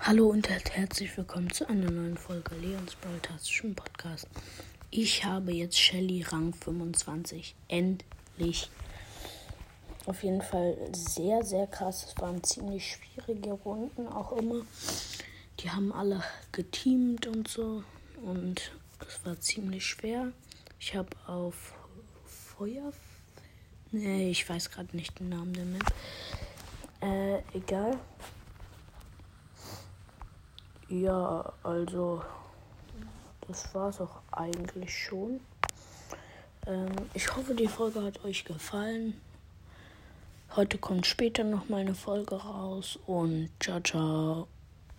Hallo und herzlich willkommen zu einer neuen Folge Leons Broadcastischen Podcast. Ich habe jetzt Shelly Rang 25. Endlich. Auf jeden Fall sehr, sehr krass. Es waren ziemlich schwierige Runden auch immer. Die haben alle geteamt und so. Und es war ziemlich schwer. Ich habe auf Feuer. Nee, ich weiß gerade nicht den Namen der Map. Äh, egal. Ja, also das war es auch eigentlich schon. Ähm, ich hoffe, die Folge hat euch gefallen. Heute kommt später noch mal eine Folge raus und ciao, ciao.